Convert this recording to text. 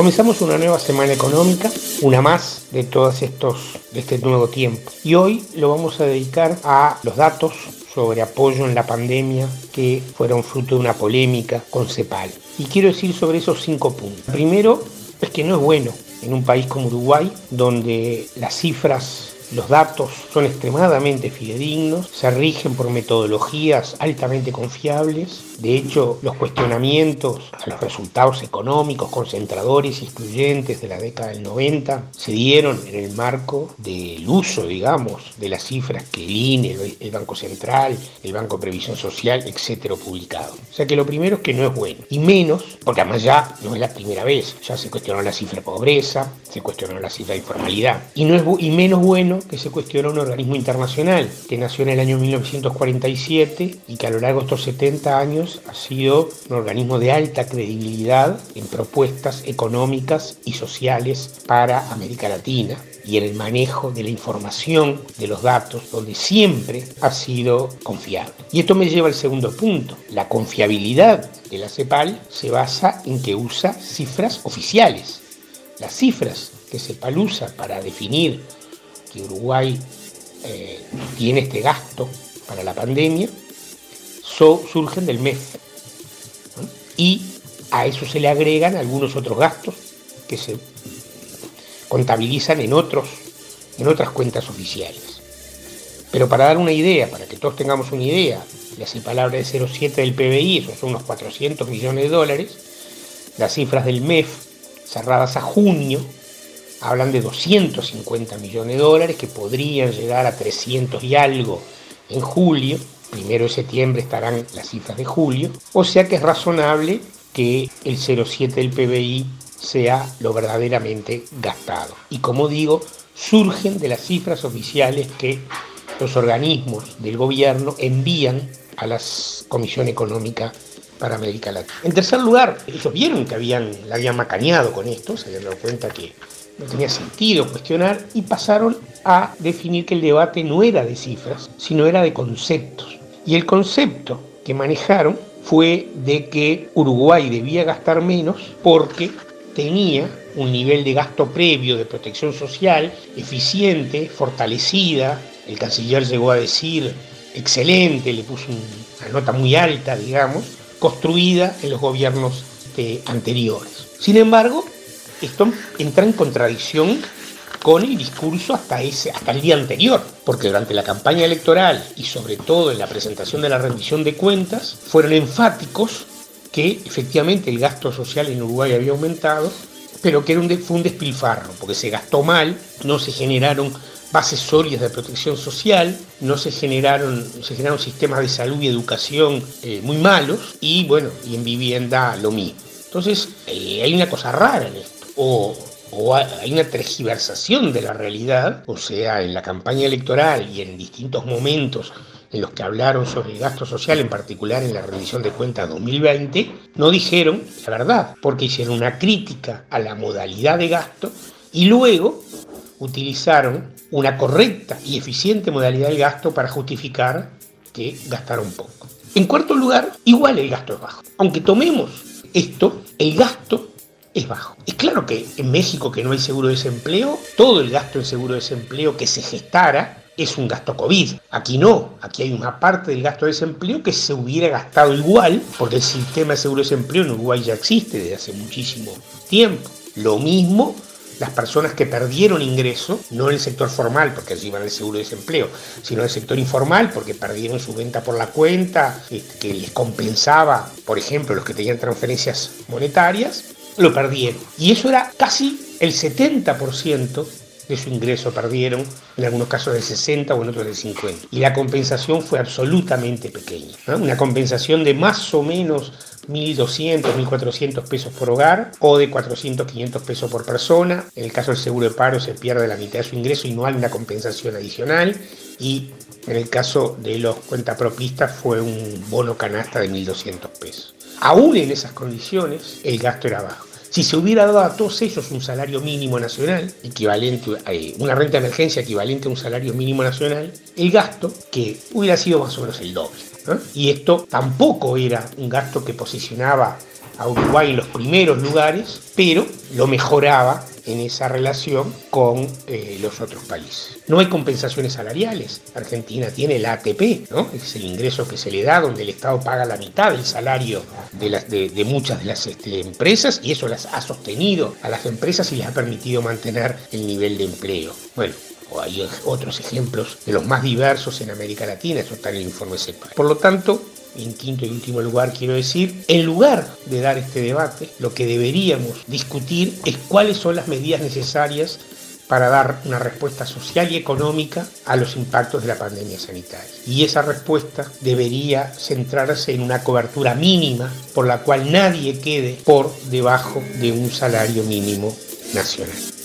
Comenzamos una nueva semana económica, una más de todos estos, de este nuevo tiempo. Y hoy lo vamos a dedicar a los datos sobre apoyo en la pandemia que fueron fruto de una polémica con CEPAL. Y quiero decir sobre esos cinco puntos. Primero, es que no es bueno en un país como Uruguay, donde las cifras los datos son extremadamente fidedignos, se rigen por metodologías altamente confiables. De hecho, los cuestionamientos a los resultados económicos concentradores y excluyentes de la década del 90 se dieron en el marco del uso, digamos, de las cifras que el INE, el Banco Central, el Banco de Previsión Social, etcétera, publicado. O sea que lo primero es que no es bueno. Y menos, porque además ya no es la primera vez, ya se cuestionó la cifra de pobreza, se cuestionó la cifra de informalidad. Y, no es, y menos bueno que se cuestiona un organismo internacional que nació en el año 1947 y que a lo largo de estos 70 años ha sido un organismo de alta credibilidad en propuestas económicas y sociales para América Latina y en el manejo de la información, de los datos, donde siempre ha sido confiable. Y esto me lleva al segundo punto. La confiabilidad de la CEPAL se basa en que usa cifras oficiales. Las cifras que CEPAL usa para definir que Uruguay eh, tiene este gasto para la pandemia, surgen del MEF. Y a eso se le agregan algunos otros gastos que se contabilizan en, otros, en otras cuentas oficiales. Pero para dar una idea, para que todos tengamos una idea, las palabras de 0,7 del PBI, esos son unos 400 millones de dólares, las cifras del MEF cerradas a junio hablan de 250 millones de dólares que podrían llegar a 300 y algo en julio. Primero de septiembre estarán las cifras de julio. O sea que es razonable que el 0,7 del PBI sea lo verdaderamente gastado. Y como digo, surgen de las cifras oficiales que los organismos del gobierno envían a la Comisión Económica para América Latina. En tercer lugar, ellos vieron que habían, la habían macañado con esto, se habían dado cuenta que no tenía sentido cuestionar y pasaron a definir que el debate no era de cifras, sino era de conceptos. Y el concepto que manejaron fue de que Uruguay debía gastar menos porque tenía un nivel de gasto previo de protección social eficiente, fortalecida. El canciller llegó a decir excelente, le puso una nota muy alta, digamos, construida en los gobiernos anteriores. Sin embargo, esto entra en contradicción con el discurso hasta, el día anterior, porque durante la campaña electoral y sobre todo en la presentación de la rendición de cuentas, fueron enfáticos que efectivamente el gasto social en Uruguay había aumentado, pero que era un, fue un despilfarro, porque se gastó mal, no se generaron bases sólidas de protección social, no se generaron, se generaron sistemas de salud y educación eh, muy malos, y bueno, y en vivienda lo mismo. Entonces, eh, hay una cosa rara en esto hay una tergiversación de la realidad, o sea, en la campaña electoral y en distintos momentos en los que hablaron sobre el gasto social, en particular en la rendición de cuentas 2020, no dijeron la verdad, porque hicieron una crítica a la modalidad de gasto y luego utilizaron una correcta y eficiente modalidad de gasto para justificar que gastaron poco. En cuarto lugar, igual el gasto es bajo. Aunque tomemos esto, el gasto es bajo. Es claro que en México, que no hay seguro de desempleo, todo el gasto en seguro de desempleo que se gestara es un gasto COVID. Aquí no, aquí hay una parte del gasto de desempleo que se hubiera gastado igual, porque el sistema de seguro de desempleo en Uruguay ya existe desde hace muchísimo tiempo. Lo mismo las personas que perdieron ingreso, no en el sector formal, porque allí van el seguro de desempleo, sino en el sector informal, porque perdieron su venta por la cuenta, este, que les compensaba, por ejemplo, los que tenían transferencias monetarias, lo perdieron. Y eso era casi el 70% de su ingreso perdieron, en algunos casos del 60 o en otros del 50. Y la compensación fue absolutamente pequeña. Una compensación de más o menos 1.200, 1.400 pesos por hogar o de 400, 500 pesos por persona. En el caso del seguro de paro se pierde la mitad de su ingreso y no hay una compensación adicional. Y en el caso de los cuentapropistas fue un bono canasta de 1.200 pesos. Aún en esas condiciones, el gasto era bajo. Si se hubiera dado a todos ellos un salario mínimo nacional, equivalente a eh, una renta de emergencia equivalente a un salario mínimo nacional, el gasto, que hubiera sido más o menos el doble. Y esto tampoco era un gasto que posicionaba a Uruguay en los primeros lugares, pero lo mejoraba en esa relación con eh, los otros países. No hay compensaciones salariales. Argentina tiene el ATP, ¿no? es el ingreso que se le da donde el Estado paga la mitad del salario de, muchas de las este, empresas y eso las ha sostenido a las empresas y les ha permitido mantener el nivel de empleo. Bueno, o hay otros ejemplos de los más diversos en América Latina, eso está en el informe CEPA. Por lo tanto, en quinto y último lugar quiero decir, en lugar de dar este debate, lo que deberíamos discutir es cuáles son las medidas necesarias para dar una respuesta social y económica a los impactos de la pandemia sanitaria. Y esa respuesta debería centrarse en una cobertura mínima por la cual nadie quede por debajo de un salario mínimo nacional.